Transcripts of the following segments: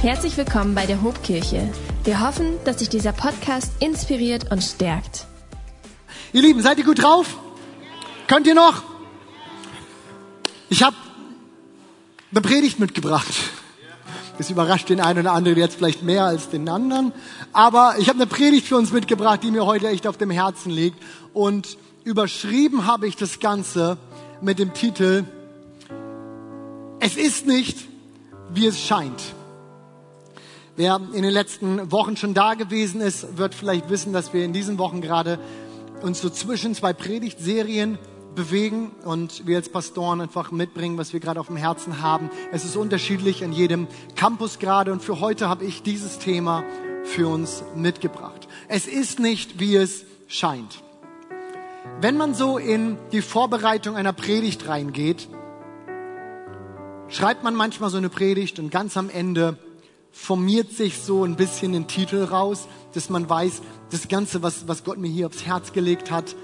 Herzlich willkommen bei der Hobkirche. Wir hoffen, dass dich dieser Podcast inspiriert und stärkt. Ihr Lieben, seid ihr gut drauf? Könnt ihr noch? Ich habe eine Predigt mitgebracht. Das überrascht den einen oder anderen jetzt vielleicht mehr als den anderen. Aber ich habe eine Predigt für uns mitgebracht, die mir heute echt auf dem Herzen liegt. Und überschrieben habe ich das Ganze mit dem Titel Es ist nicht, wie es scheint. Wer in den letzten Wochen schon da gewesen ist, wird vielleicht wissen, dass wir in diesen Wochen gerade uns so zwischen zwei Predigtserien bewegen und wir als Pastoren einfach mitbringen, was wir gerade auf dem Herzen haben. Es ist unterschiedlich an jedem Campus gerade und für heute habe ich dieses Thema für uns mitgebracht. Es ist nicht, wie es scheint. Wenn man so in die Vorbereitung einer Predigt reingeht, schreibt man manchmal so eine Predigt und ganz am Ende formiert sich so ein bisschen ein Titel raus, dass man weiß, das Ganze, was, was Gott mir hier aufs Herz gelegt hat,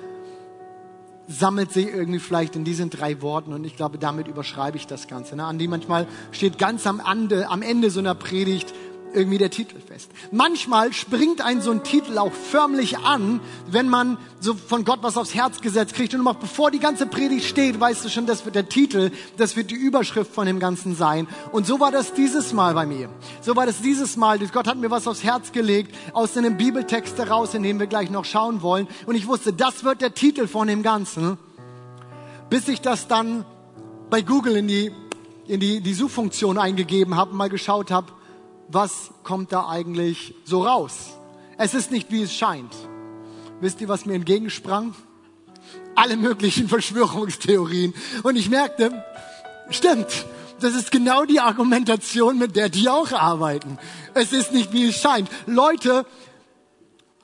sammelt sich irgendwie vielleicht in diesen drei Worten und ich glaube, damit überschreibe ich das Ganze. Ne? Andi, manchmal steht ganz am Ende, am Ende so einer Predigt, irgendwie der Titel fest. Manchmal springt ein so ein Titel auch förmlich an, wenn man so von Gott was aufs Herz gesetzt kriegt. Und noch bevor die ganze Predigt steht, weißt du schon, das wird der Titel, das wird die Überschrift von dem Ganzen sein. Und so war das dieses Mal bei mir. So war das dieses Mal. Gott hat mir was aufs Herz gelegt, aus einem Bibeltext heraus, in dem wir gleich noch schauen wollen. Und ich wusste, das wird der Titel von dem Ganzen. Bis ich das dann bei Google in die, in die, die Suchfunktion eingegeben habe mal geschaut habe, was kommt da eigentlich so raus? Es ist nicht, wie es scheint. Wisst ihr, was mir entgegensprang? Alle möglichen Verschwörungstheorien. Und ich merkte, stimmt, das ist genau die Argumentation, mit der die auch arbeiten. Es ist nicht, wie es scheint. Leute,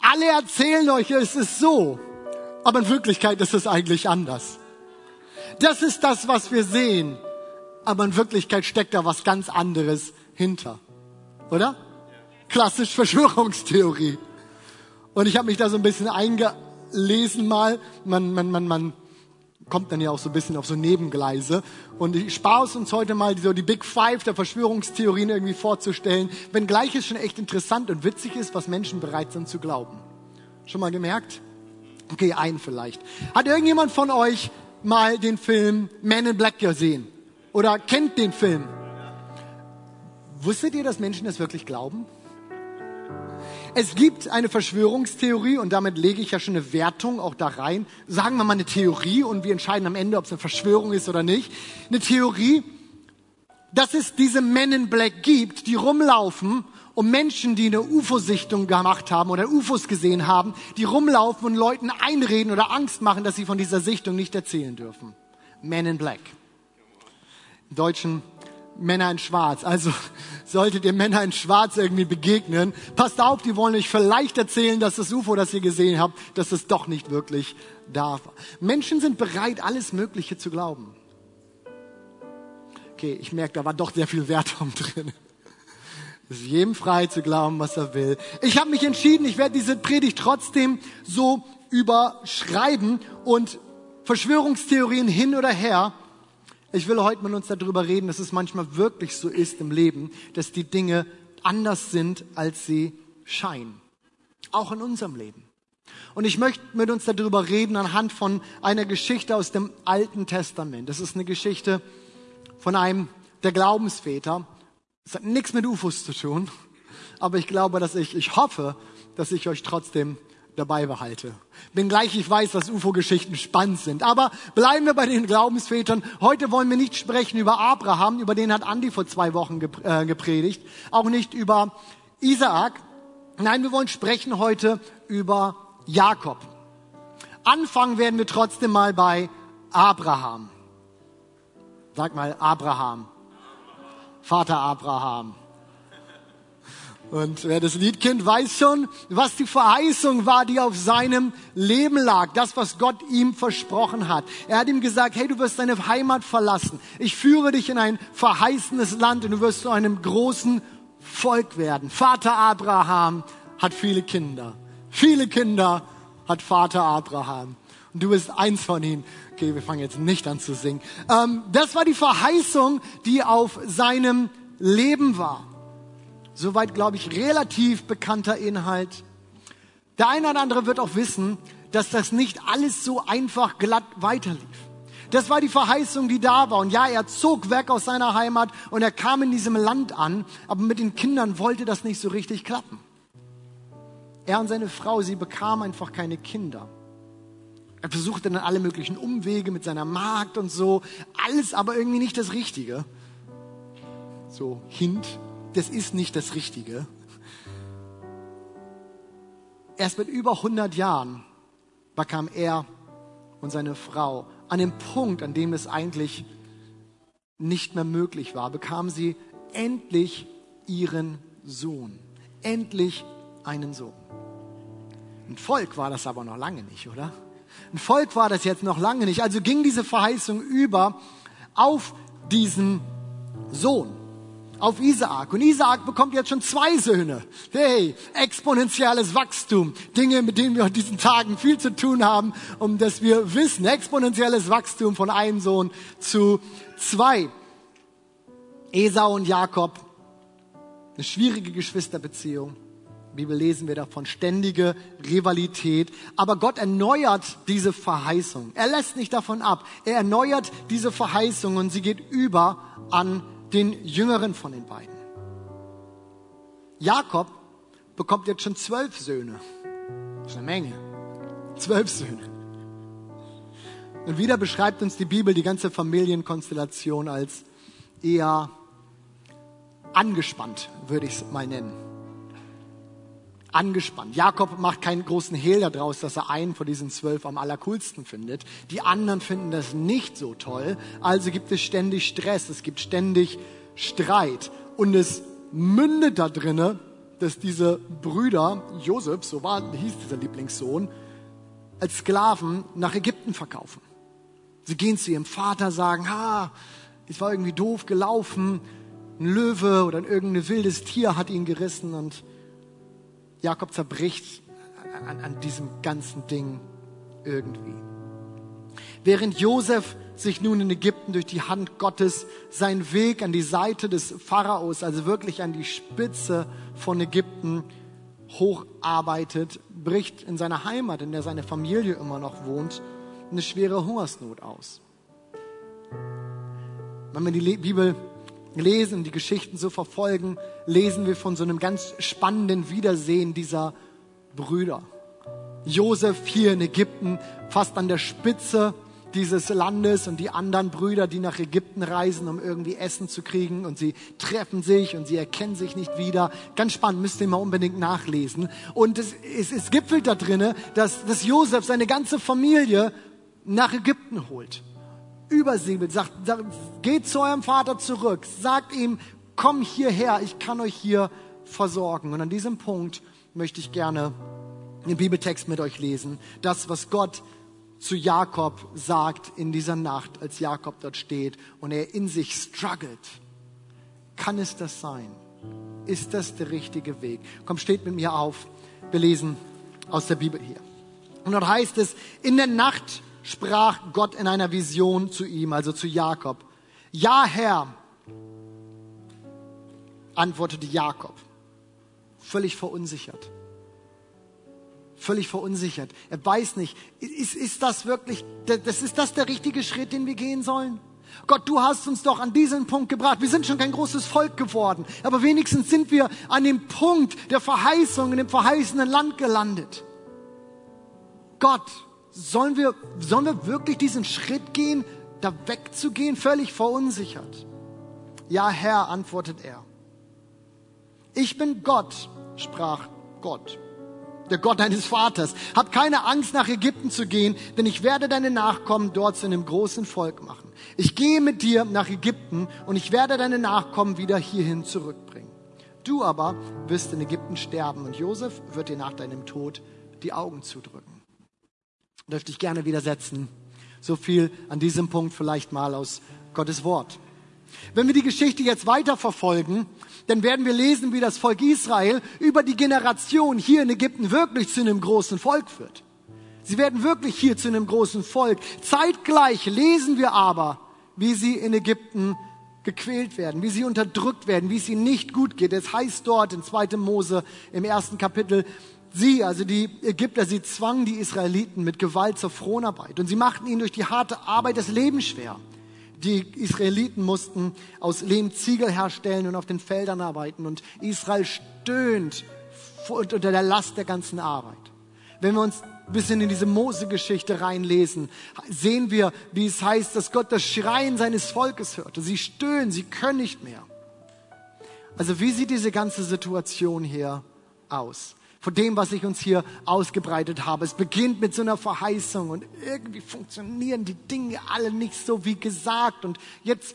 alle erzählen euch, es ist so. Aber in Wirklichkeit ist es eigentlich anders. Das ist das, was wir sehen. Aber in Wirklichkeit steckt da was ganz anderes hinter oder? Klassisch Verschwörungstheorie. Und ich habe mich da so ein bisschen eingelesen mal. Man, man, man, man kommt dann ja auch so ein bisschen auf so Nebengleise. Und ich spare uns heute mal, so die Big Five der Verschwörungstheorien irgendwie vorzustellen, wenngleich es schon echt interessant und witzig ist, was Menschen bereit sind zu glauben. Schon mal gemerkt? Okay, ein vielleicht. Hat irgendjemand von euch mal den Film Man in Black gesehen? Oder kennt den Film? Wusstet ihr, dass Menschen das wirklich glauben? Es gibt eine Verschwörungstheorie und damit lege ich ja schon eine Wertung auch da rein. Sagen wir mal eine Theorie und wir entscheiden am Ende, ob es eine Verschwörung ist oder nicht. Eine Theorie, dass es diese Men in Black gibt, die rumlaufen und Menschen, die eine UFO-Sichtung gemacht haben oder UFOs gesehen haben, die rumlaufen und Leuten einreden oder Angst machen, dass sie von dieser Sichtung nicht erzählen dürfen. Men in Black. Im Deutschen Männer in Schwarz. Also solltet ihr Männer in Schwarz irgendwie begegnen, passt auf, die wollen euch vielleicht erzählen, dass das UFO, das ihr gesehen habt, dass es doch nicht wirklich da war. Menschen sind bereit, alles Mögliche zu glauben. Okay, ich merke, da war doch sehr viel Wert drin. Es ist jedem frei zu glauben, was er will. Ich habe mich entschieden, ich werde diese Predigt trotzdem so überschreiben und Verschwörungstheorien hin oder her ich will heute mit uns darüber reden, dass es manchmal wirklich so ist im Leben, dass die Dinge anders sind, als sie scheinen. Auch in unserem Leben. Und ich möchte mit uns darüber reden anhand von einer Geschichte aus dem Alten Testament. Das ist eine Geschichte von einem der Glaubensväter. Es hat nichts mit UFOs zu tun, aber ich glaube, dass ich, ich hoffe, dass ich euch trotzdem dabei behalte. Wenngleich ich weiß, dass UFO-Geschichten spannend sind. Aber bleiben wir bei den Glaubensvätern. Heute wollen wir nicht sprechen über Abraham, über den hat Andi vor zwei Wochen äh, gepredigt. Auch nicht über Isaak. Nein, wir wollen sprechen heute über Jakob. Anfangen werden wir trotzdem mal bei Abraham. Sag mal Abraham. Vater Abraham. Und wer das Lied kennt, weiß schon, was die Verheißung war, die auf seinem Leben lag. Das, was Gott ihm versprochen hat. Er hat ihm gesagt, hey, du wirst deine Heimat verlassen. Ich führe dich in ein verheißenes Land und du wirst zu einem großen Volk werden. Vater Abraham hat viele Kinder. Viele Kinder hat Vater Abraham. Und du bist eins von ihnen. Okay, wir fangen jetzt nicht an zu singen. Ähm, das war die Verheißung, die auf seinem Leben war. Soweit, glaube ich, relativ bekannter Inhalt. Der eine oder andere wird auch wissen, dass das nicht alles so einfach glatt weiterlief. Das war die Verheißung, die da war. Und ja, er zog weg aus seiner Heimat und er kam in diesem Land an, aber mit den Kindern wollte das nicht so richtig klappen. Er und seine Frau, sie bekamen einfach keine Kinder. Er versuchte dann alle möglichen Umwege mit seiner Magd und so. Alles aber irgendwie nicht das Richtige. So, Hint, das ist nicht das Richtige. Erst mit über 100 Jahren bekam er und seine Frau an dem Punkt, an dem es eigentlich nicht mehr möglich war, bekamen sie endlich ihren Sohn. Endlich einen Sohn. Ein Volk war das aber noch lange nicht, oder? Ein Volk war das jetzt noch lange nicht. Also ging diese Verheißung über auf diesen Sohn auf Isaak. Und Isaak bekommt jetzt schon zwei Söhne. Hey, exponentielles Wachstum. Dinge, mit denen wir in diesen Tagen viel zu tun haben, um dass wir wissen, exponentielles Wachstum von einem Sohn zu zwei. Esau und Jakob, eine schwierige Geschwisterbeziehung. Bibel lesen wir davon ständige Rivalität. Aber Gott erneuert diese Verheißung. Er lässt nicht davon ab. Er erneuert diese Verheißung und sie geht über an den jüngeren von den beiden. Jakob bekommt jetzt schon zwölf Söhne. Das ist eine Menge. Zwölf Söhne. Und wieder beschreibt uns die Bibel die ganze Familienkonstellation als eher angespannt, würde ich es mal nennen. Angespannt. Jakob macht keinen großen Hehl daraus, dass er einen von diesen zwölf am allercoolsten findet. Die anderen finden das nicht so toll. Also gibt es ständig Stress, es gibt ständig Streit. Und es mündet da drinne, dass diese Brüder, Josef, so war, hieß dieser Lieblingssohn, als Sklaven nach Ägypten verkaufen. Sie gehen zu ihrem Vater, sagen, ha, es war irgendwie doof gelaufen, ein Löwe oder irgendein wildes Tier hat ihn gerissen und Jakob zerbricht an, an diesem ganzen Ding irgendwie. Während Josef sich nun in Ägypten durch die Hand Gottes seinen Weg an die Seite des Pharaos, also wirklich an die Spitze von Ägypten hocharbeitet, bricht in seiner Heimat, in der seine Familie immer noch wohnt, eine schwere Hungersnot aus. Wenn wir die Bibel lesen die Geschichten so verfolgen, lesen wir von so einem ganz spannenden Wiedersehen dieser Brüder. Josef hier in Ägypten, fast an der Spitze dieses Landes und die anderen Brüder, die nach Ägypten reisen, um irgendwie Essen zu kriegen und sie treffen sich und sie erkennen sich nicht wieder. Ganz spannend, müsst ihr mal unbedingt nachlesen. Und es, es, es gipfelt da drinne, dass, dass Josef seine ganze Familie nach Ägypten holt. Übersiebelt, sagt, geht zu eurem Vater zurück, sagt ihm, komm hierher, ich kann euch hier versorgen. Und an diesem Punkt möchte ich gerne den Bibeltext mit euch lesen. Das, was Gott zu Jakob sagt in dieser Nacht, als Jakob dort steht und er in sich struggelt. Kann es das sein? Ist das der richtige Weg? Komm, steht mit mir auf. Wir lesen aus der Bibel hier. Und dort heißt es, in der Nacht sprach Gott in einer Vision zu ihm, also zu Jakob. Ja, Herr, antwortete Jakob, völlig verunsichert völlig verunsichert. Er weiß nicht, ist, ist das wirklich, das ist das der richtige Schritt, den wir gehen sollen? Gott, du hast uns doch an diesen Punkt gebracht. Wir sind schon kein großes Volk geworden, aber wenigstens sind wir an dem Punkt der Verheißung in dem verheißenen Land gelandet. Gott, sollen wir, sollen wir wirklich diesen Schritt gehen, da wegzugehen, völlig verunsichert? Ja, Herr, antwortet er. Ich bin Gott, sprach Gott der Gott deines Vaters. Hab keine Angst, nach Ägypten zu gehen, denn ich werde deine Nachkommen dort zu einem großen Volk machen. Ich gehe mit dir nach Ägypten und ich werde deine Nachkommen wieder hierhin zurückbringen. Du aber wirst in Ägypten sterben und Josef wird dir nach deinem Tod die Augen zudrücken. Dürfte ich gerne widersetzen. So viel an diesem Punkt vielleicht mal aus Gottes Wort. Wenn wir die Geschichte jetzt weiter verfolgen, dann werden wir lesen, wie das Volk Israel über die Generation hier in Ägypten wirklich zu einem großen Volk wird. Sie werden wirklich hier zu einem großen Volk. Zeitgleich lesen wir aber, wie sie in Ägypten gequält werden, wie sie unterdrückt werden, wie es ihnen nicht gut geht. Es heißt dort in 2. Mose im ersten Kapitel, sie, also die Ägypter, sie zwangen die Israeliten mit Gewalt zur Fronarbeit und sie machten ihnen durch die harte Arbeit das Leben schwer. Die Israeliten mussten aus Lehm Ziegel herstellen und auf den Feldern arbeiten und Israel stöhnt unter der Last der ganzen Arbeit. Wenn wir uns ein bisschen in diese Mose-Geschichte reinlesen, sehen wir, wie es heißt, dass Gott das Schreien seines Volkes hörte. Sie stöhnen, sie können nicht mehr. Also wie sieht diese ganze Situation hier aus? Von dem, was ich uns hier ausgebreitet habe. Es beginnt mit so einer Verheißung und irgendwie funktionieren die Dinge alle nicht so wie gesagt. Und jetzt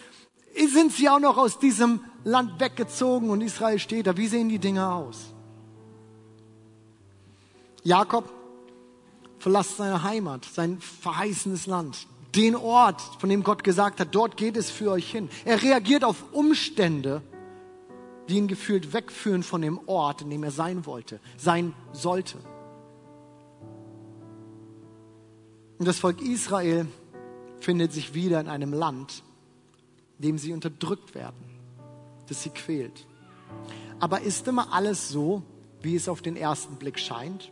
sind sie auch noch aus diesem Land weggezogen und Israel steht da. Wie sehen die Dinge aus? Jakob verlässt seine Heimat, sein verheißenes Land, den Ort, von dem Gott gesagt hat, dort geht es für euch hin. Er reagiert auf Umstände, die ihn gefühlt wegführen von dem Ort, in dem er sein wollte, sein sollte. Und das Volk Israel findet sich wieder in einem Land, in dem sie unterdrückt werden, das sie quält. Aber ist immer alles so, wie es auf den ersten Blick scheint?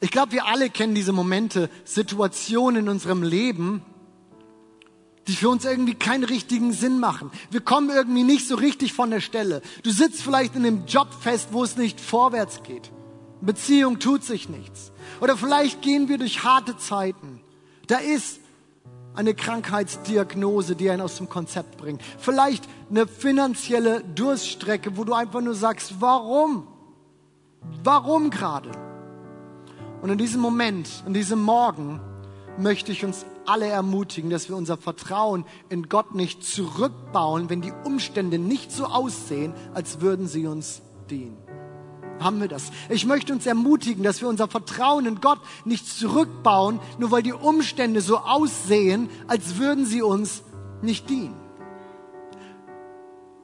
Ich glaube, wir alle kennen diese Momente, Situationen in unserem Leben, die für uns irgendwie keinen richtigen Sinn machen. Wir kommen irgendwie nicht so richtig von der Stelle. Du sitzt vielleicht in einem Job fest, wo es nicht vorwärts geht. Beziehung tut sich nichts. Oder vielleicht gehen wir durch harte Zeiten. Da ist eine Krankheitsdiagnose, die einen aus dem Konzept bringt. Vielleicht eine finanzielle Durststrecke, wo du einfach nur sagst, warum? Warum gerade? Und in diesem Moment, in diesem Morgen, möchte ich uns alle ermutigen, dass wir unser Vertrauen in Gott nicht zurückbauen, wenn die Umstände nicht so aussehen, als würden sie uns dienen. Haben wir das? Ich möchte uns ermutigen, dass wir unser Vertrauen in Gott nicht zurückbauen, nur weil die Umstände so aussehen, als würden sie uns nicht dienen.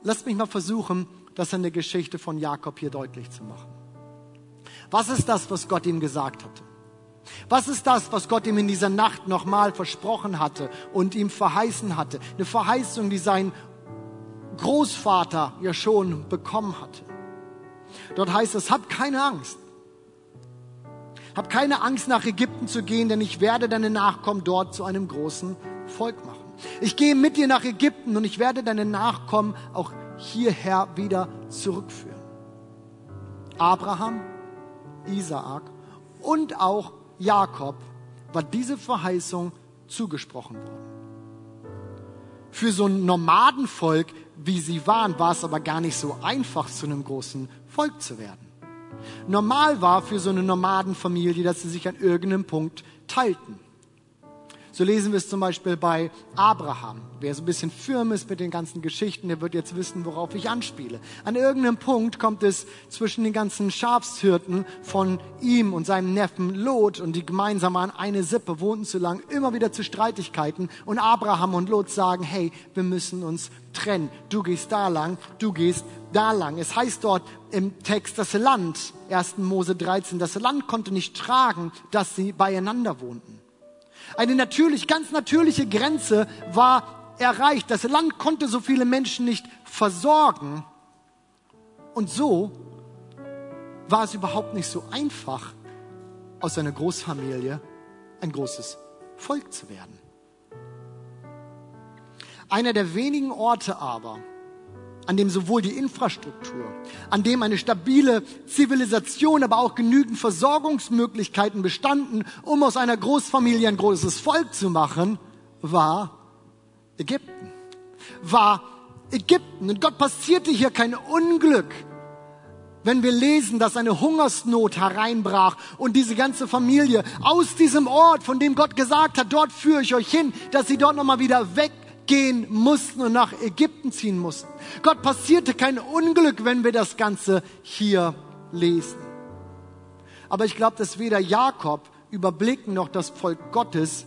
Lasst mich mal versuchen, das in der Geschichte von Jakob hier deutlich zu machen. Was ist das, was Gott ihm gesagt hatte? Was ist das, was Gott ihm in dieser Nacht nochmal versprochen hatte und ihm verheißen hatte? Eine Verheißung, die sein Großvater ja schon bekommen hatte. Dort heißt es, hab keine Angst. Hab keine Angst, nach Ägypten zu gehen, denn ich werde deine Nachkommen dort zu einem großen Volk machen. Ich gehe mit dir nach Ägypten und ich werde deine Nachkommen auch hierher wieder zurückführen. Abraham, Isaak und auch Jakob war diese Verheißung zugesprochen worden. Für so ein Nomadenvolk, wie sie waren, war es aber gar nicht so einfach, zu einem großen Volk zu werden. Normal war für so eine Nomadenfamilie, dass sie sich an irgendeinem Punkt teilten. So lesen wir es zum Beispiel bei Abraham. Wer so ein bisschen firm ist mit den ganzen Geschichten, der wird jetzt wissen, worauf ich anspiele. An irgendeinem Punkt kommt es zwischen den ganzen Schafshirten von ihm und seinem Neffen Lot und die gemeinsam an eine Sippe wohnten zu lang, immer wieder zu Streitigkeiten. Und Abraham und Lot sagen, hey, wir müssen uns trennen. Du gehst da lang, du gehst da lang. Es heißt dort im Text, das Land, 1. Mose 13, das Land konnte nicht tragen, dass sie beieinander wohnten. Eine natürlich, ganz natürliche Grenze war erreicht. Das Land konnte so viele Menschen nicht versorgen. Und so war es überhaupt nicht so einfach, aus einer Großfamilie ein großes Volk zu werden. Einer der wenigen Orte aber, an dem sowohl die Infrastruktur, an dem eine stabile Zivilisation, aber auch genügend Versorgungsmöglichkeiten bestanden, um aus einer Großfamilie ein großes Volk zu machen, war Ägypten. War Ägypten. Und Gott passierte hier kein Unglück, wenn wir lesen, dass eine Hungersnot hereinbrach und diese ganze Familie aus diesem Ort, von dem Gott gesagt hat, dort führe ich euch hin, dass sie dort nochmal wieder weg gehen mussten und nach Ägypten ziehen mussten. Gott passierte kein Unglück, wenn wir das Ganze hier lesen. Aber ich glaube, dass weder Jakob überblicken noch das Volk Gottes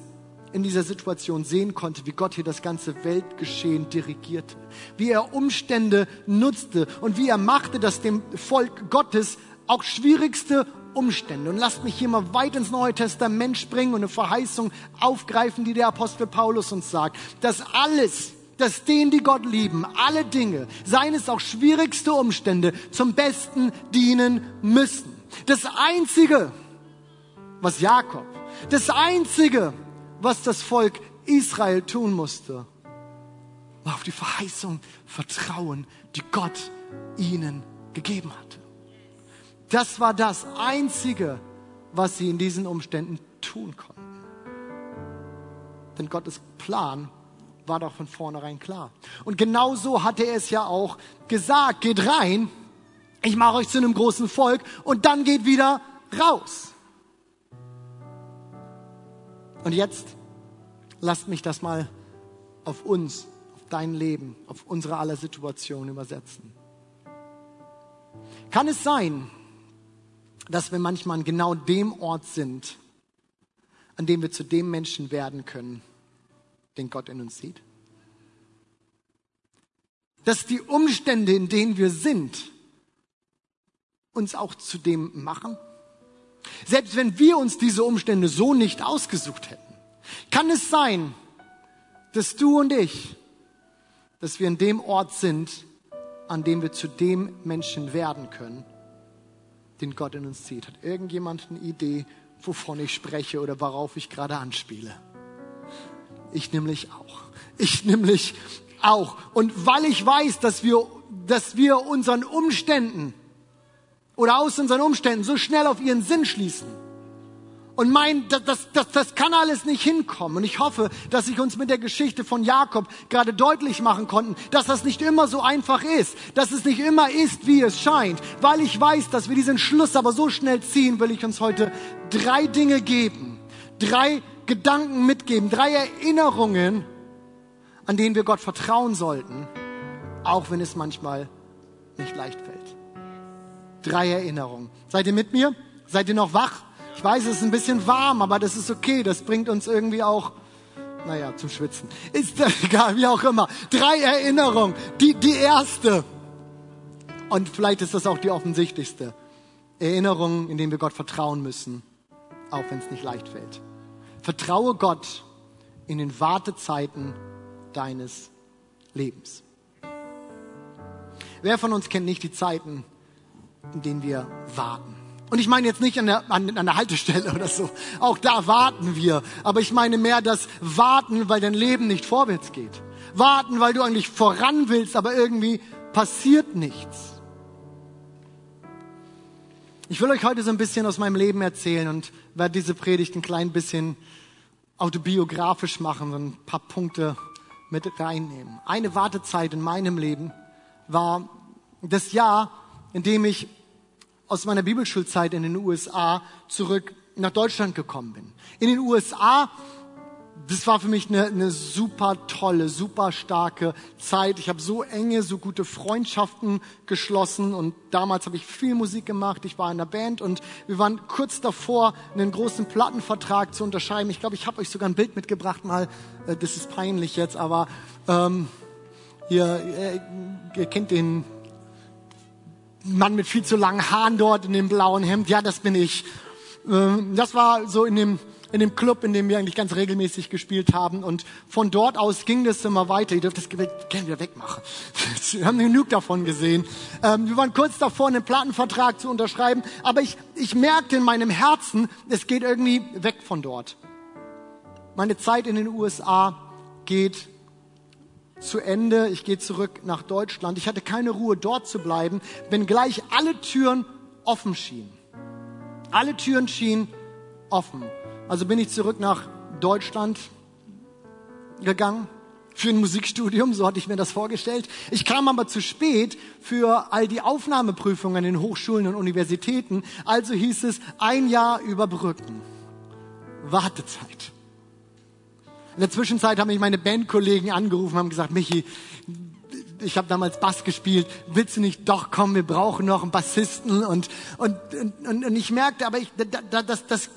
in dieser Situation sehen konnte, wie Gott hier das ganze Weltgeschehen dirigierte, wie er Umstände nutzte und wie er machte, dass dem Volk Gottes auch schwierigste Umstände. Und lasst mich hier mal weit ins Neue Testament springen und eine Verheißung aufgreifen, die der Apostel Paulus uns sagt, dass alles, dass denen, die Gott lieben, alle Dinge, seien es auch schwierigste Umstände, zum Besten dienen müssen. Das Einzige, was Jakob, das Einzige, was das Volk Israel tun musste, war auf die Verheißung vertrauen, die Gott ihnen gegeben hatte. Das war das Einzige, was sie in diesen Umständen tun konnten. Denn Gottes Plan war doch von vornherein klar. Und genau so hatte er es ja auch gesagt. Geht rein, ich mache euch zu einem großen Volk und dann geht wieder raus. Und jetzt lasst mich das mal auf uns, auf dein Leben, auf unsere aller Situation übersetzen. Kann es sein, dass wir manchmal an genau dem Ort sind, an dem wir zu dem Menschen werden können, den Gott in uns sieht? Dass die Umstände, in denen wir sind, uns auch zu dem machen? Selbst wenn wir uns diese Umstände so nicht ausgesucht hätten, kann es sein, dass du und ich, dass wir in dem Ort sind, an dem wir zu dem Menschen werden können, den Gott in uns sieht. Hat irgendjemand eine Idee, wovon ich spreche oder worauf ich gerade anspiele? Ich nämlich auch. Ich nämlich auch. Und weil ich weiß, dass wir, dass wir unseren Umständen oder aus unseren Umständen so schnell auf ihren Sinn schließen, und mein, das, das, das, das kann alles nicht hinkommen. Und ich hoffe, dass ich uns mit der Geschichte von Jakob gerade deutlich machen konnten, dass das nicht immer so einfach ist, dass es nicht immer ist, wie es scheint. Weil ich weiß, dass wir diesen Schluss aber so schnell ziehen, will ich uns heute drei Dinge geben, drei Gedanken mitgeben, drei Erinnerungen, an denen wir Gott vertrauen sollten, auch wenn es manchmal nicht leicht fällt. Drei Erinnerungen. Seid ihr mit mir? Seid ihr noch wach? Ich weiß, es ist ein bisschen warm, aber das ist okay. Das bringt uns irgendwie auch, naja, zum Schwitzen. Ist egal, wie auch immer. Drei Erinnerungen. Die, die erste. Und vielleicht ist das auch die offensichtlichste. Erinnerung, in denen wir Gott vertrauen müssen, auch wenn es nicht leicht fällt. Vertraue Gott in den Wartezeiten deines Lebens. Wer von uns kennt nicht die Zeiten, in denen wir warten? Und ich meine jetzt nicht an der, an, an der Haltestelle oder so. Auch da warten wir. Aber ich meine mehr das Warten, weil dein Leben nicht vorwärts geht. Warten, weil du eigentlich voran willst, aber irgendwie passiert nichts. Ich will euch heute so ein bisschen aus meinem Leben erzählen und werde diese Predigt ein klein bisschen autobiografisch machen und ein paar Punkte mit reinnehmen. Eine Wartezeit in meinem Leben war das Jahr, in dem ich aus meiner Bibelschulzeit in den USA zurück nach Deutschland gekommen bin. In den USA, das war für mich eine, eine super tolle, super starke Zeit. Ich habe so enge, so gute Freundschaften geschlossen und damals habe ich viel Musik gemacht. Ich war in der Band und wir waren kurz davor, einen großen Plattenvertrag zu unterschreiben. Ich glaube, ich habe euch sogar ein Bild mitgebracht mal. Äh, das ist peinlich jetzt, aber ähm, ihr, ihr kennt den Mann mit viel zu langen Haaren dort in dem blauen Hemd. Ja, das bin ich. Ähm, das war so in dem, in dem Club, in dem wir eigentlich ganz regelmäßig gespielt haben. Und von dort aus ging das immer weiter. Ihr dürft das gerne wieder wegmachen. Wir haben genug davon gesehen. Ähm, wir waren kurz davor, einen Plattenvertrag zu unterschreiben. Aber ich, ich merkte in meinem Herzen, es geht irgendwie weg von dort. Meine Zeit in den USA geht zu Ende. Ich gehe zurück nach Deutschland. Ich hatte keine Ruhe, dort zu bleiben, wenn gleich alle Türen offen schienen. Alle Türen schienen offen. Also bin ich zurück nach Deutschland gegangen für ein Musikstudium, so hatte ich mir das vorgestellt. Ich kam aber zu spät für all die Aufnahmeprüfungen in Hochschulen und Universitäten, also hieß es ein Jahr überbrücken. Wartezeit. In der Zwischenzeit haben mich meine Bandkollegen angerufen, haben gesagt, Michi, ich habe damals Bass gespielt, willst du nicht? Doch kommen, wir brauchen noch einen Bassisten. Und, und, und, und ich merkte, aber ich, das, das, das,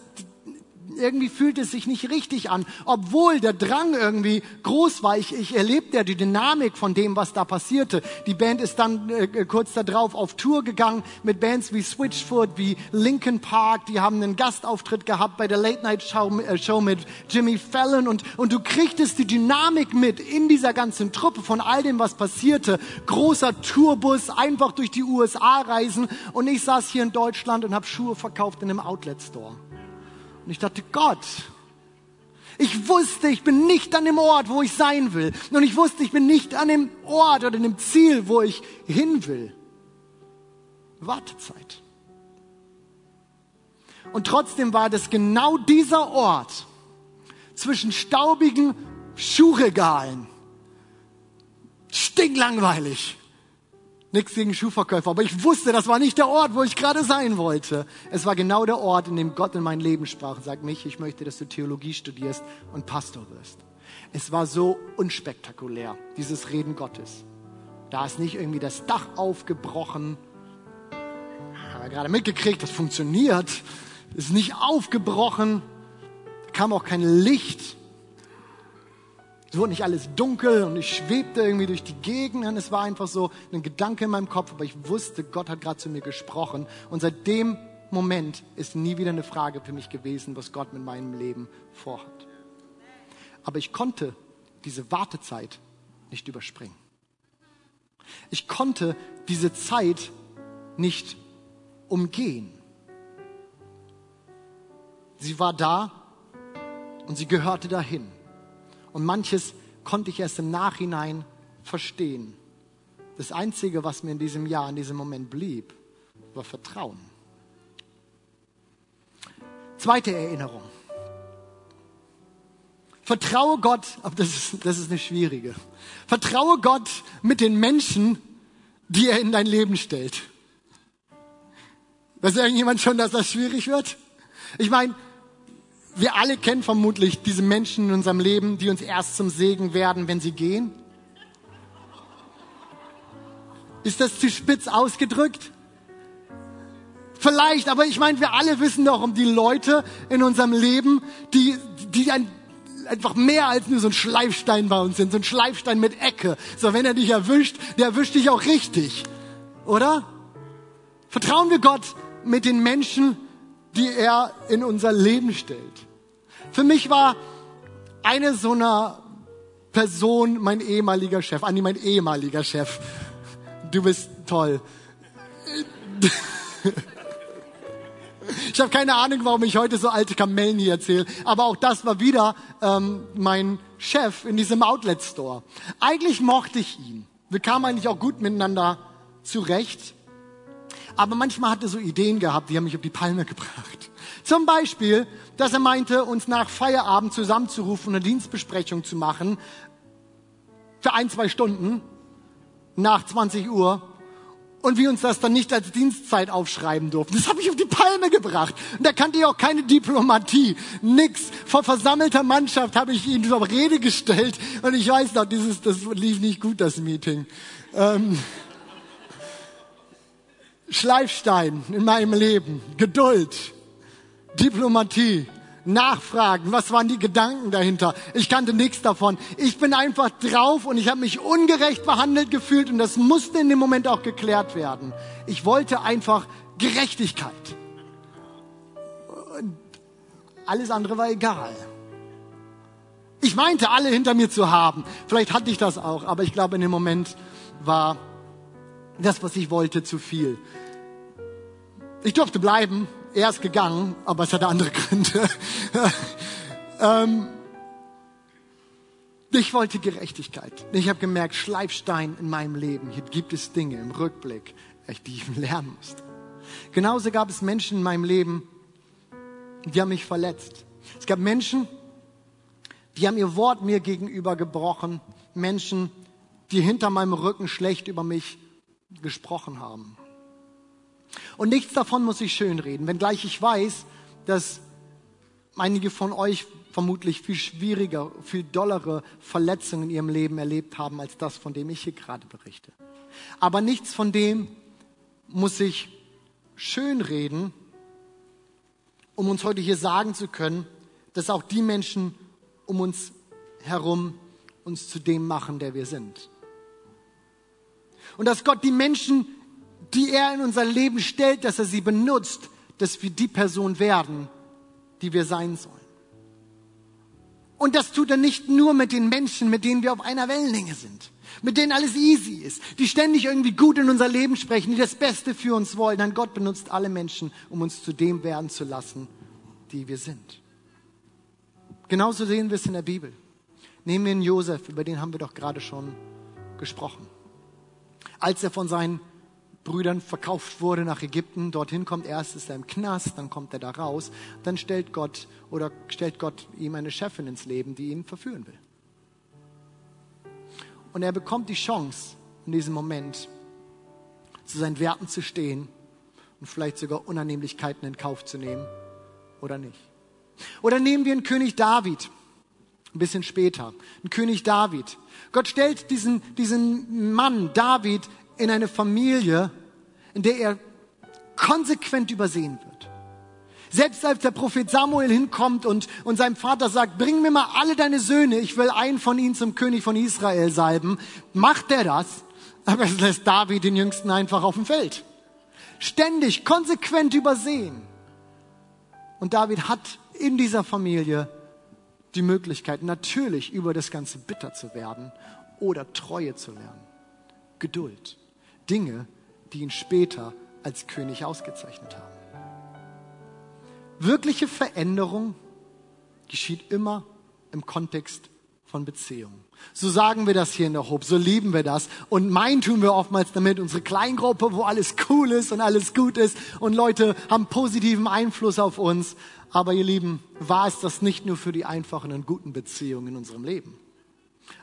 irgendwie fühlt es sich nicht richtig an, obwohl der Drang irgendwie groß war. Ich, ich erlebte ja die Dynamik von dem, was da passierte. Die Band ist dann äh, kurz darauf auf Tour gegangen mit Bands wie Switchfoot, wie Linkin Park. Die haben einen Gastauftritt gehabt bei der Late Night Show, äh, Show mit Jimmy Fallon und, und du kriegtest die Dynamik mit in dieser ganzen Truppe von all dem, was passierte. Großer Tourbus, einfach durch die USA reisen und ich saß hier in Deutschland und habe Schuhe verkauft in einem Outlet Store. Und ich dachte, Gott, ich wusste, ich bin nicht an dem Ort, wo ich sein will. Und ich wusste, ich bin nicht an dem Ort oder dem Ziel, wo ich hin will. Wartezeit. Und trotzdem war das genau dieser Ort zwischen staubigen Schuhregalen. Stinklangweilig. Nichts gegen Schuhverkäufer, aber ich wusste, das war nicht der Ort, wo ich gerade sein wollte. Es war genau der Ort, in dem Gott in mein Leben sprach und sagt, mich, ich möchte, dass du Theologie studierst und Pastor wirst. Es war so unspektakulär, dieses Reden Gottes. Da ist nicht irgendwie das Dach aufgebrochen. Haben wir gerade mitgekriegt, das funktioniert. Ist nicht aufgebrochen. Da kam auch kein Licht. Es wurde nicht alles dunkel und ich schwebte irgendwie durch die Gegend und es war einfach so ein Gedanke in meinem Kopf, aber ich wusste, Gott hat gerade zu mir gesprochen und seit dem Moment ist nie wieder eine Frage für mich gewesen, was Gott mit meinem Leben vorhat. Aber ich konnte diese Wartezeit nicht überspringen. Ich konnte diese Zeit nicht umgehen. Sie war da und sie gehörte dahin. Und manches konnte ich erst im Nachhinein verstehen. Das Einzige, was mir in diesem Jahr, in diesem Moment blieb, war Vertrauen. Zweite Erinnerung. Vertraue Gott, aber das ist, das ist eine schwierige. Vertraue Gott mit den Menschen, die er in dein Leben stellt. Weiß irgendjemand schon, dass das schwierig wird? Ich meine, wir alle kennen vermutlich diese Menschen in unserem Leben, die uns erst zum Segen werden, wenn sie gehen. Ist das zu spitz ausgedrückt? Vielleicht, aber ich meine, wir alle wissen doch um die Leute in unserem Leben, die, die ein, einfach mehr als nur so ein Schleifstein bei uns sind, so ein Schleifstein mit Ecke. So, wenn er dich erwischt, der erwischt dich auch richtig. Oder? Vertrauen wir Gott mit den Menschen, die er in unser Leben stellt. Für mich war eine so eine Person mein ehemaliger Chef, Andi, mein ehemaliger Chef. Du bist toll. Ich habe keine Ahnung, warum ich heute so alte Kamellen hier erzähle, aber auch das war wieder ähm, mein Chef in diesem Outlet Store. Eigentlich mochte ich ihn. Wir kamen eigentlich auch gut miteinander zurecht. Aber manchmal hat er so Ideen gehabt, die haben mich auf die Palme gebracht. Zum Beispiel, dass er meinte, uns nach Feierabend zusammenzurufen und eine Dienstbesprechung zu machen für ein, zwei Stunden nach 20 Uhr und wir uns das dann nicht als Dienstzeit aufschreiben durften. Das habe ich auf die Palme gebracht. Und da kannte ich auch keine Diplomatie. Nix. Vor versammelter Mannschaft habe ich ihn zur Rede gestellt. Und ich weiß noch, dieses, das lief nicht gut, das Meeting. Ähm, Schleifstein in meinem Leben. Geduld. Diplomatie, Nachfragen, was waren die Gedanken dahinter? Ich kannte nichts davon. Ich bin einfach drauf und ich habe mich ungerecht behandelt gefühlt und das musste in dem Moment auch geklärt werden. Ich wollte einfach Gerechtigkeit. Und alles andere war egal. Ich meinte, alle hinter mir zu haben. Vielleicht hatte ich das auch, aber ich glaube, in dem Moment war das, was ich wollte, zu viel. Ich durfte bleiben, er ist gegangen, aber es hatte andere Gründe. ähm, ich wollte Gerechtigkeit. Ich habe gemerkt, Schleifstein in meinem Leben. Hier gibt es Dinge im Rückblick, die ich lernen musste. Genauso gab es Menschen in meinem Leben, die haben mich verletzt. Es gab Menschen, die haben ihr Wort mir gegenüber gebrochen. Menschen, die hinter meinem Rücken schlecht über mich gesprochen haben. Und nichts davon muss ich schönreden, wenngleich ich weiß, dass einige von euch vermutlich viel schwieriger, viel dollere Verletzungen in ihrem Leben erlebt haben als das, von dem ich hier gerade berichte. Aber nichts von dem muss ich schönreden, um uns heute hier sagen zu können, dass auch die Menschen um uns herum uns zu dem machen, der wir sind. Und dass Gott die Menschen, die er in unser Leben stellt, dass er sie benutzt, dass wir die Person werden, die wir sein sollen. Und das tut er nicht nur mit den Menschen, mit denen wir auf einer Wellenlänge sind, mit denen alles easy ist, die ständig irgendwie gut in unser Leben sprechen, die das Beste für uns wollen. Nein, Gott benutzt alle Menschen, um uns zu dem werden zu lassen, die wir sind. Genauso sehen wir es in der Bibel. Nehmen wir einen Josef, über den haben wir doch gerade schon gesprochen. Als er von seinen Brüdern verkauft wurde nach Ägypten, dorthin kommt erst ist er im Knast, dann kommt er da raus, dann stellt Gott oder stellt Gott ihm eine Chefin ins Leben, die ihn verführen will. Und er bekommt die Chance in diesem Moment zu seinen Werten zu stehen und vielleicht sogar Unannehmlichkeiten in Kauf zu nehmen oder nicht. Oder nehmen wir einen König David, ein bisschen später, einen König David. Gott stellt diesen, diesen Mann David in eine Familie, in der er konsequent übersehen wird. Selbst als der Prophet Samuel hinkommt und, und seinem Vater sagt, bring mir mal alle deine Söhne, ich will einen von ihnen zum König von Israel salben, macht er das, aber es lässt David den Jüngsten einfach auf dem Feld. Ständig, konsequent übersehen. Und David hat in dieser Familie die Möglichkeit, natürlich über das Ganze bitter zu werden oder Treue zu lernen. Geduld. Dinge, die ihn später als König ausgezeichnet haben. Wirkliche Veränderung geschieht immer im Kontext von Beziehungen. So sagen wir das hier in der Hope, so lieben wir das. Und mein tun wir oftmals damit, unsere Kleingruppe, wo alles cool ist und alles gut ist und Leute haben positiven Einfluss auf uns. Aber ihr Lieben, war es das nicht nur für die einfachen und guten Beziehungen in unserem Leben?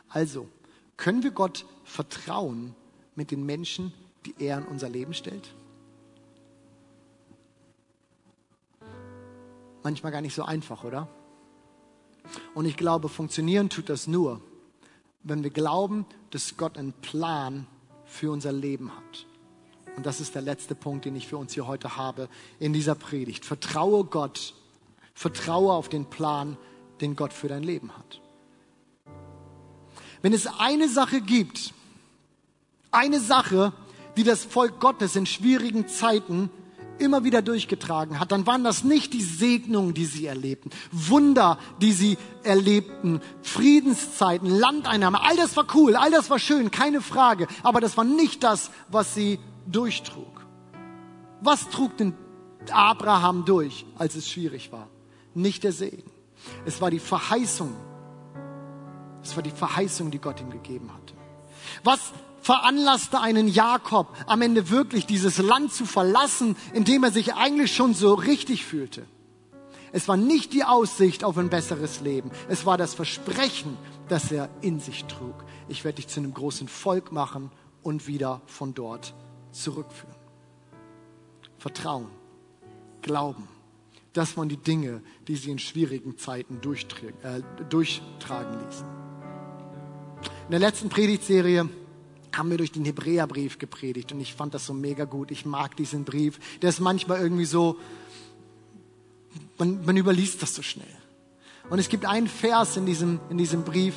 Also, können wir Gott vertrauen, mit den Menschen, die er in unser Leben stellt? Manchmal gar nicht so einfach, oder? Und ich glaube, funktionieren tut das nur, wenn wir glauben, dass Gott einen Plan für unser Leben hat. Und das ist der letzte Punkt, den ich für uns hier heute habe in dieser Predigt. Vertraue Gott, vertraue auf den Plan, den Gott für dein Leben hat. Wenn es eine Sache gibt, eine Sache, die das Volk Gottes in schwierigen Zeiten immer wieder durchgetragen hat, dann waren das nicht die Segnungen, die sie erlebten, Wunder, die sie erlebten, Friedenszeiten, Landeinnahme, all das war cool, all das war schön, keine Frage, aber das war nicht das, was sie durchtrug. Was trug denn Abraham durch, als es schwierig war? Nicht der Segen. Es war die Verheißung. Es war die Verheißung, die Gott ihm gegeben hatte. Was veranlasste einen Jakob am Ende wirklich dieses Land zu verlassen, in dem er sich eigentlich schon so richtig fühlte. Es war nicht die Aussicht auf ein besseres Leben. Es war das Versprechen, das er in sich trug. Ich werde dich zu einem großen Volk machen und wieder von dort zurückführen. Vertrauen, Glauben, das waren die Dinge, die sie in schwierigen Zeiten äh, durchtragen ließen. In der letzten Predigtserie haben wir durch den Hebräerbrief gepredigt und ich fand das so mega gut. Ich mag diesen Brief. Der ist manchmal irgendwie so, man, man überliest das so schnell. Und es gibt einen Vers in diesem, in diesem Brief,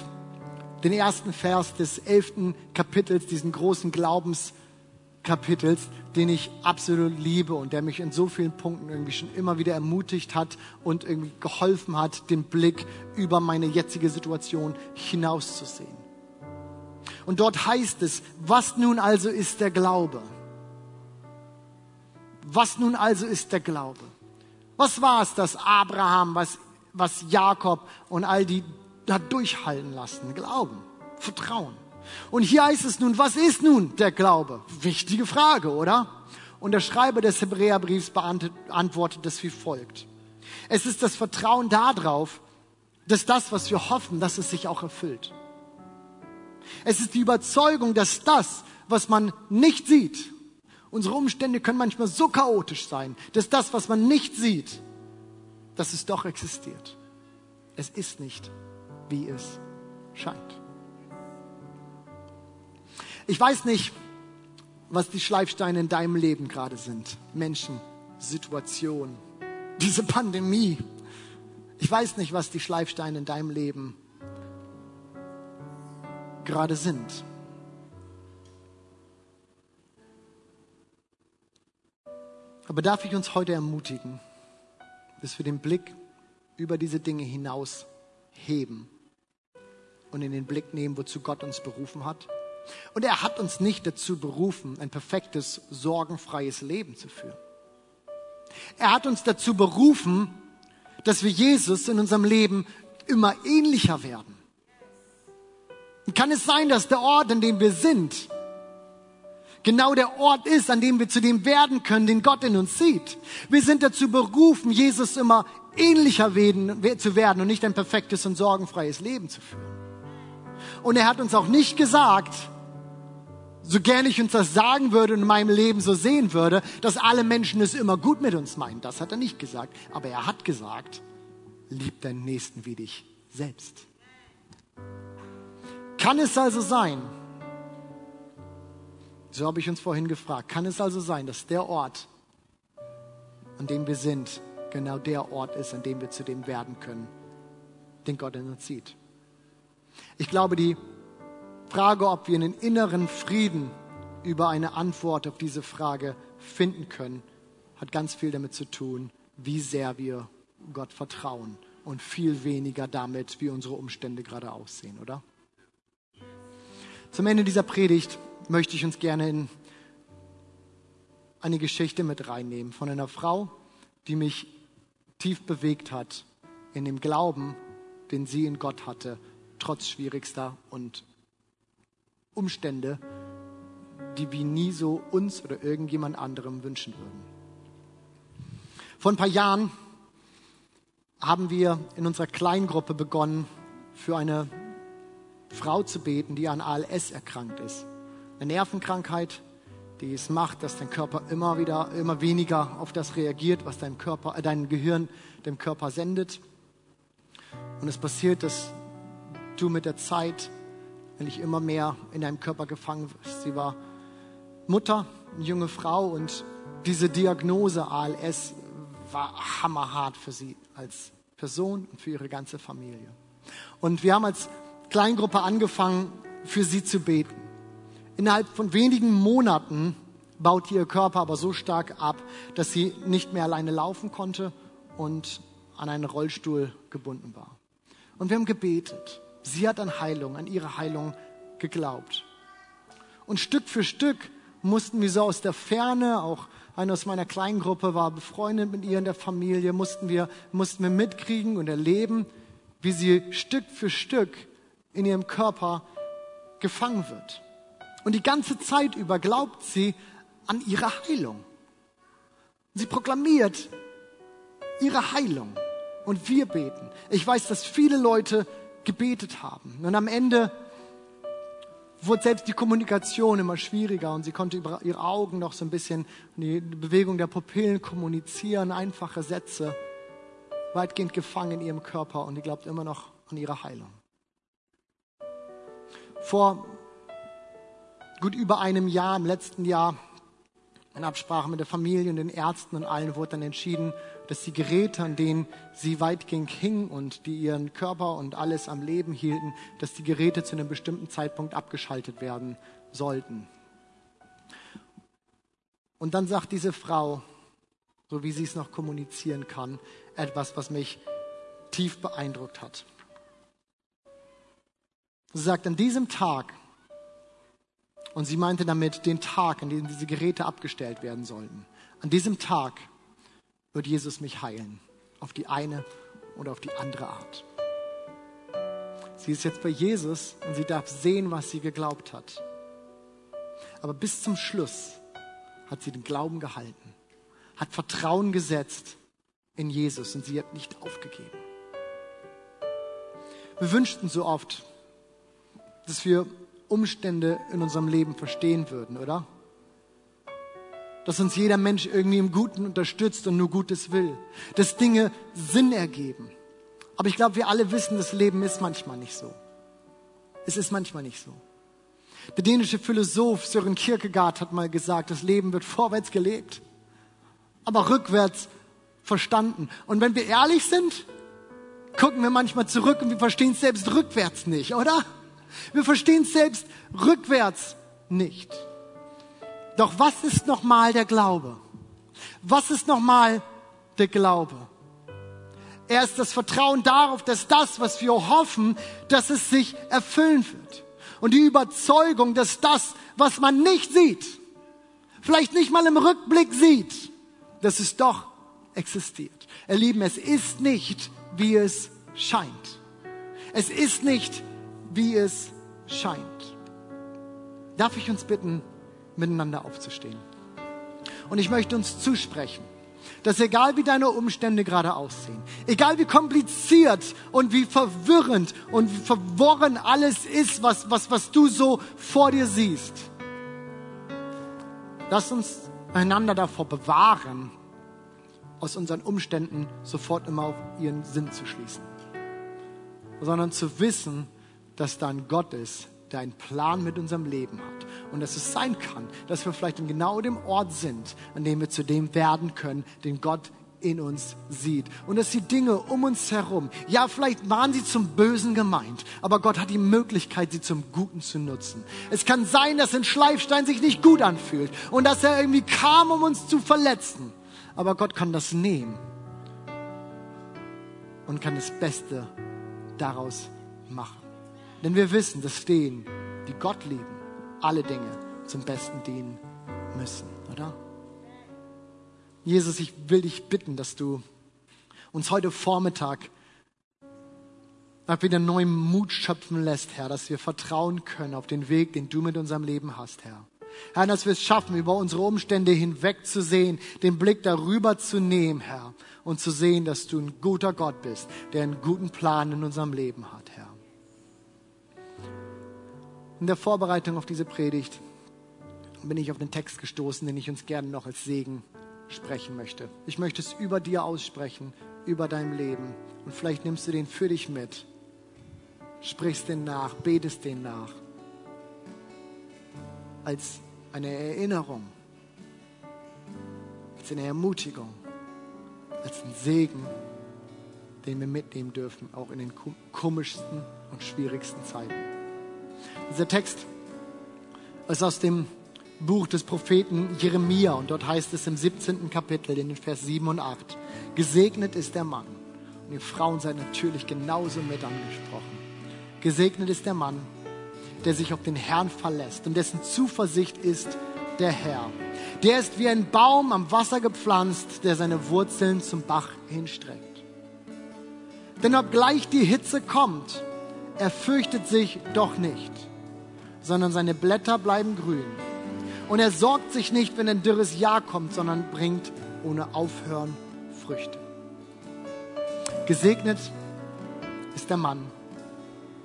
den ersten Vers des elften Kapitels, diesen großen Glaubenskapitels, den ich absolut liebe und der mich in so vielen Punkten irgendwie schon immer wieder ermutigt hat und irgendwie geholfen hat, den Blick über meine jetzige Situation hinauszusehen. Und dort heißt es, was nun also ist der Glaube? Was nun also ist der Glaube? Was war es, dass Abraham, was, was Jakob und all die da durchhalten lassen? Glauben, Vertrauen. Und hier heißt es nun, was ist nun der Glaube? Wichtige Frage, oder? Und der Schreiber des Hebräerbriefs beantwortet es wie folgt. Es ist das Vertrauen darauf, dass das, was wir hoffen, dass es sich auch erfüllt. Es ist die Überzeugung, dass das, was man nicht sieht, unsere Umstände können manchmal so chaotisch sein, dass das, was man nicht sieht, dass es doch existiert. Es ist nicht, wie es scheint. Ich weiß nicht, was die Schleifsteine in deinem Leben gerade sind. Menschen, Situationen, diese Pandemie, Ich weiß nicht, was die Schleifsteine in deinem Leben gerade sind. Aber darf ich uns heute ermutigen, dass wir den Blick über diese Dinge hinaus heben und in den Blick nehmen, wozu Gott uns berufen hat? Und er hat uns nicht dazu berufen, ein perfektes, sorgenfreies Leben zu führen. Er hat uns dazu berufen, dass wir Jesus in unserem Leben immer ähnlicher werden. Und kann es sein, dass der Ort, an dem wir sind, genau der Ort ist, an dem wir zu dem werden können, den Gott in uns sieht. Wir sind dazu berufen, Jesus immer ähnlicher zu werden und nicht ein perfektes und sorgenfreies Leben zu führen. Und er hat uns auch nicht gesagt, so gerne ich uns das sagen würde und in meinem Leben so sehen würde, dass alle Menschen es immer gut mit uns meinen. Das hat er nicht gesagt. Aber er hat gesagt, lieb deinen Nächsten wie dich selbst. Kann es also sein, so habe ich uns vorhin gefragt, kann es also sein, dass der Ort, an dem wir sind, genau der Ort ist, an dem wir zu dem werden können, den Gott in uns sieht? Ich glaube, die Frage, ob wir einen inneren Frieden über eine Antwort auf diese Frage finden können, hat ganz viel damit zu tun, wie sehr wir Gott vertrauen und viel weniger damit, wie unsere Umstände gerade aussehen, oder? Zum Ende dieser Predigt möchte ich uns gerne in eine Geschichte mit reinnehmen von einer Frau, die mich tief bewegt hat in dem Glauben, den sie in Gott hatte, trotz schwierigster und Umstände, die wir nie so uns oder irgendjemand anderem wünschen würden. Vor ein paar Jahren haben wir in unserer Kleingruppe begonnen, für eine Frau zu beten, die an ALS erkrankt ist. Eine Nervenkrankheit, die es macht, dass dein Körper immer wieder, immer weniger auf das reagiert, was dein Körper, äh, dein Gehirn dem Körper sendet. Und es passiert, dass du mit der Zeit eigentlich immer mehr in deinem Körper gefangen wirst. Sie war Mutter, eine junge Frau und diese Diagnose ALS war hammerhart für sie als Person und für ihre ganze Familie. Und wir haben als Kleingruppe angefangen, für sie zu beten. Innerhalb von wenigen Monaten baute ihr Körper aber so stark ab, dass sie nicht mehr alleine laufen konnte und an einen Rollstuhl gebunden war. Und wir haben gebetet. Sie hat an Heilung, an ihre Heilung geglaubt. Und Stück für Stück mussten wir so aus der Ferne, auch einer aus meiner kleinen Gruppe war befreundet mit ihr in der Familie, mussten wir, mussten wir mitkriegen und erleben, wie sie Stück für Stück in ihrem Körper gefangen wird. Und die ganze Zeit über glaubt sie an ihre Heilung. Sie proklamiert ihre Heilung. Und wir beten. Ich weiß, dass viele Leute gebetet haben. Und am Ende wurde selbst die Kommunikation immer schwieriger und sie konnte über ihre Augen noch so ein bisschen die Bewegung der Pupillen kommunizieren, einfache Sätze, weitgehend gefangen in ihrem Körper und die glaubt immer noch an ihre Heilung. Vor gut über einem Jahr, im letzten Jahr, in Absprache mit der Familie und den Ärzten und allen wurde dann entschieden, dass die Geräte, an denen sie weitgehend hingen und die ihren Körper und alles am Leben hielten, dass die Geräte zu einem bestimmten Zeitpunkt abgeschaltet werden sollten. Und dann sagt diese Frau, so wie sie es noch kommunizieren kann, etwas, was mich tief beeindruckt hat. Sie sagt, an diesem Tag, und sie meinte damit den Tag, an dem diese Geräte abgestellt werden sollten. An diesem Tag wird Jesus mich heilen. Auf die eine oder auf die andere Art. Sie ist jetzt bei Jesus und sie darf sehen, was sie geglaubt hat. Aber bis zum Schluss hat sie den Glauben gehalten, hat Vertrauen gesetzt in Jesus und sie hat nicht aufgegeben. Wir wünschten so oft, dass wir Umstände in unserem Leben verstehen würden, oder? Dass uns jeder Mensch irgendwie im Guten unterstützt und nur Gutes will. Dass Dinge Sinn ergeben. Aber ich glaube, wir alle wissen, das Leben ist manchmal nicht so. Es ist manchmal nicht so. Der dänische Philosoph Søren Kierkegaard hat mal gesagt, das Leben wird vorwärts gelebt, aber rückwärts verstanden. Und wenn wir ehrlich sind, gucken wir manchmal zurück und wir verstehen es selbst rückwärts nicht, oder? Wir verstehen es selbst rückwärts nicht. Doch was ist nochmal der Glaube? Was ist nochmal der Glaube? Er ist das Vertrauen darauf, dass das, was wir hoffen, dass es sich erfüllen wird. Und die Überzeugung, dass das, was man nicht sieht, vielleicht nicht mal im Rückblick sieht, dass es doch existiert. Ihr Lieben, es ist nicht, wie es scheint. Es ist nicht, wie es scheint. Darf ich uns bitten, miteinander aufzustehen? Und ich möchte uns zusprechen, dass egal wie deine Umstände gerade aussehen, egal wie kompliziert und wie verwirrend und wie verworren alles ist, was, was, was du so vor dir siehst, lass uns einander davor bewahren, aus unseren Umständen sofort immer auf ihren Sinn zu schließen, sondern zu wissen, dass da ein Gott ist, der einen Plan mit unserem Leben hat. Und dass es sein kann, dass wir vielleicht in genau dem Ort sind, an dem wir zu dem werden können, den Gott in uns sieht. Und dass die Dinge um uns herum, ja, vielleicht waren sie zum Bösen gemeint, aber Gott hat die Möglichkeit, sie zum Guten zu nutzen. Es kann sein, dass ein Schleifstein sich nicht gut anfühlt und dass er irgendwie kam, um uns zu verletzen. Aber Gott kann das nehmen und kann das Beste daraus. Denn wir wissen, dass denen, die Gott lieben, alle Dinge zum Besten dienen müssen, oder? Jesus, ich will dich bitten, dass du uns heute Vormittag wieder neuen Mut schöpfen lässt, Herr, dass wir vertrauen können auf den Weg, den du mit unserem Leben hast, Herr. Herr, dass wir es schaffen, über unsere Umstände hinweg zu sehen, den Blick darüber zu nehmen, Herr, und zu sehen, dass du ein guter Gott bist, der einen guten Plan in unserem Leben hat, Herr in der Vorbereitung auf diese Predigt bin ich auf den Text gestoßen, den ich uns gerne noch als Segen sprechen möchte. Ich möchte es über dir aussprechen, über dein Leben. Und vielleicht nimmst du den für dich mit, sprichst den nach, betest den nach. Als eine Erinnerung, als eine Ermutigung, als ein Segen, den wir mitnehmen dürfen, auch in den komischsten und schwierigsten Zeiten. Dieser Text ist aus dem Buch des Propheten Jeremia und dort heißt es im 17. Kapitel in den Vers 7 und 8, gesegnet ist der Mann. Und die Frauen seid natürlich genauso mit angesprochen. Gesegnet ist der Mann, der sich auf den Herrn verlässt und dessen Zuversicht ist der Herr. Der ist wie ein Baum am Wasser gepflanzt, der seine Wurzeln zum Bach hinstreckt. Denn obgleich die Hitze kommt, er fürchtet sich doch nicht sondern seine Blätter bleiben grün. Und er sorgt sich nicht, wenn ein dürres Jahr kommt, sondern bringt ohne Aufhören Früchte. Gesegnet ist der Mann,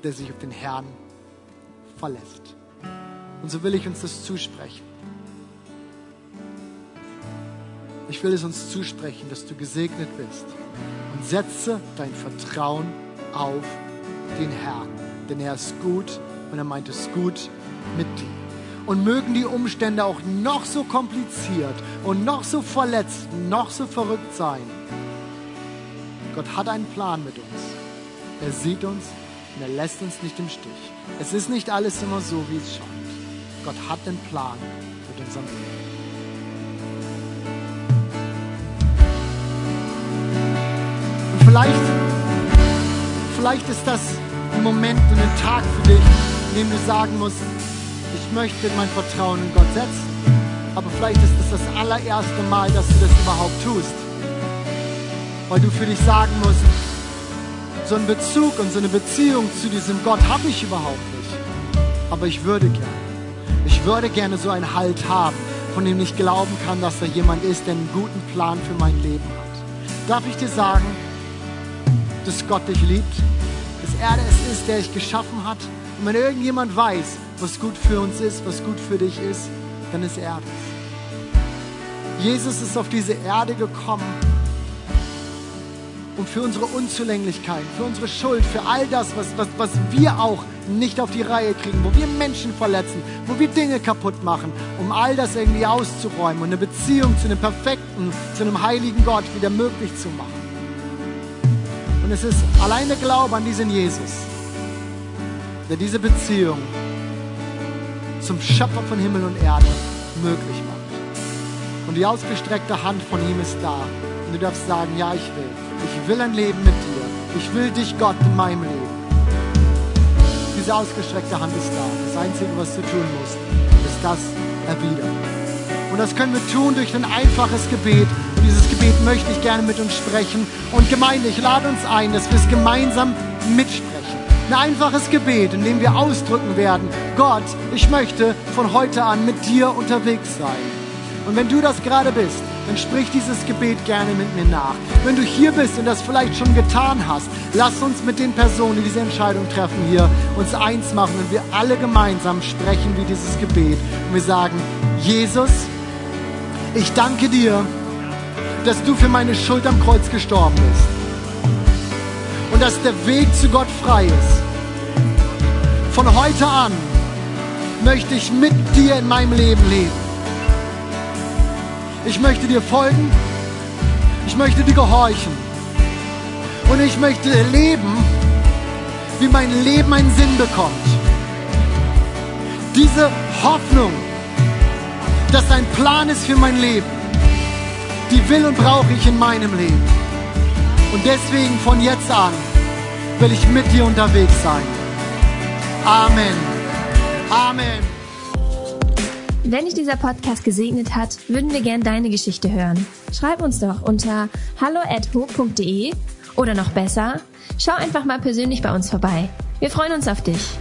der sich auf den Herrn verlässt. Und so will ich uns das zusprechen. Ich will es uns zusprechen, dass du gesegnet bist. Und setze dein Vertrauen auf den Herrn, denn er ist gut und er meint es gut mit dir. Und mögen die Umstände auch noch so kompliziert und noch so verletzt, noch so verrückt sein. Gott hat einen Plan mit uns. Er sieht uns und er lässt uns nicht im Stich. Es ist nicht alles immer so, wie es scheint. Gott hat einen Plan mit unserem Leben. Und vielleicht, vielleicht ist das ein Moment und ein Tag für dich, in dem du sagen musst, ich möchte mein Vertrauen in Gott setzen. Aber vielleicht ist es das, das allererste Mal, dass du das überhaupt tust. Weil du für dich sagen musst, so einen Bezug und so eine Beziehung zu diesem Gott habe ich überhaupt nicht. Aber ich würde gerne. Ich würde gerne so einen Halt haben, von dem ich glauben kann, dass da jemand ist, der einen guten Plan für mein Leben hat. Darf ich dir sagen, dass Gott dich liebt? Dass er es ist, der dich geschaffen hat? Und wenn irgendjemand weiß, was gut für uns ist, was gut für dich ist, dann ist er das. Jesus ist auf diese Erde gekommen, um für unsere Unzulänglichkeit, für unsere Schuld, für all das, was, was, was wir auch nicht auf die Reihe kriegen, wo wir Menschen verletzen, wo wir Dinge kaputt machen, um all das irgendwie auszuräumen und eine Beziehung zu einem perfekten, zu einem heiligen Gott wieder möglich zu machen. Und es ist allein der Glaube an diesen Jesus, der diese Beziehung zum Schöpfer von Himmel und Erde möglich macht. Und die ausgestreckte Hand von ihm ist da. Und du darfst sagen, ja, ich will. Ich will ein Leben mit dir. Ich will dich, Gott, in meinem Leben. Diese ausgestreckte Hand ist da. Das Einzige, was du tun musst, ist das erwidern. Und das können wir tun durch ein einfaches Gebet. Und dieses Gebet möchte ich gerne mit uns sprechen. Und Gemeinde, ich lade uns ein, dass wir es gemeinsam mitsprechen. Ein einfaches Gebet, in dem wir ausdrücken werden, Gott, ich möchte von heute an mit dir unterwegs sein. Und wenn du das gerade bist, dann sprich dieses Gebet gerne mit mir nach. Wenn du hier bist und das vielleicht schon getan hast, lass uns mit den Personen, die diese Entscheidung treffen, hier uns eins machen und wir alle gemeinsam sprechen wie dieses Gebet. Und wir sagen, Jesus, ich danke dir, dass du für meine Schuld am Kreuz gestorben bist. Und dass der Weg zu Gott frei ist. Von heute an möchte ich mit dir in meinem Leben leben. Ich möchte dir folgen. Ich möchte dir gehorchen. Und ich möchte leben, wie mein Leben einen Sinn bekommt. Diese Hoffnung, dass ein Plan ist für mein Leben, die will und brauche ich in meinem Leben. Und deswegen von jetzt an will ich mit dir unterwegs sein. Amen. Amen. Wenn dich dieser Podcast gesegnet hat, würden wir gern deine Geschichte hören. Schreib uns doch unter hallo@ho.de oder noch besser, schau einfach mal persönlich bei uns vorbei. Wir freuen uns auf dich.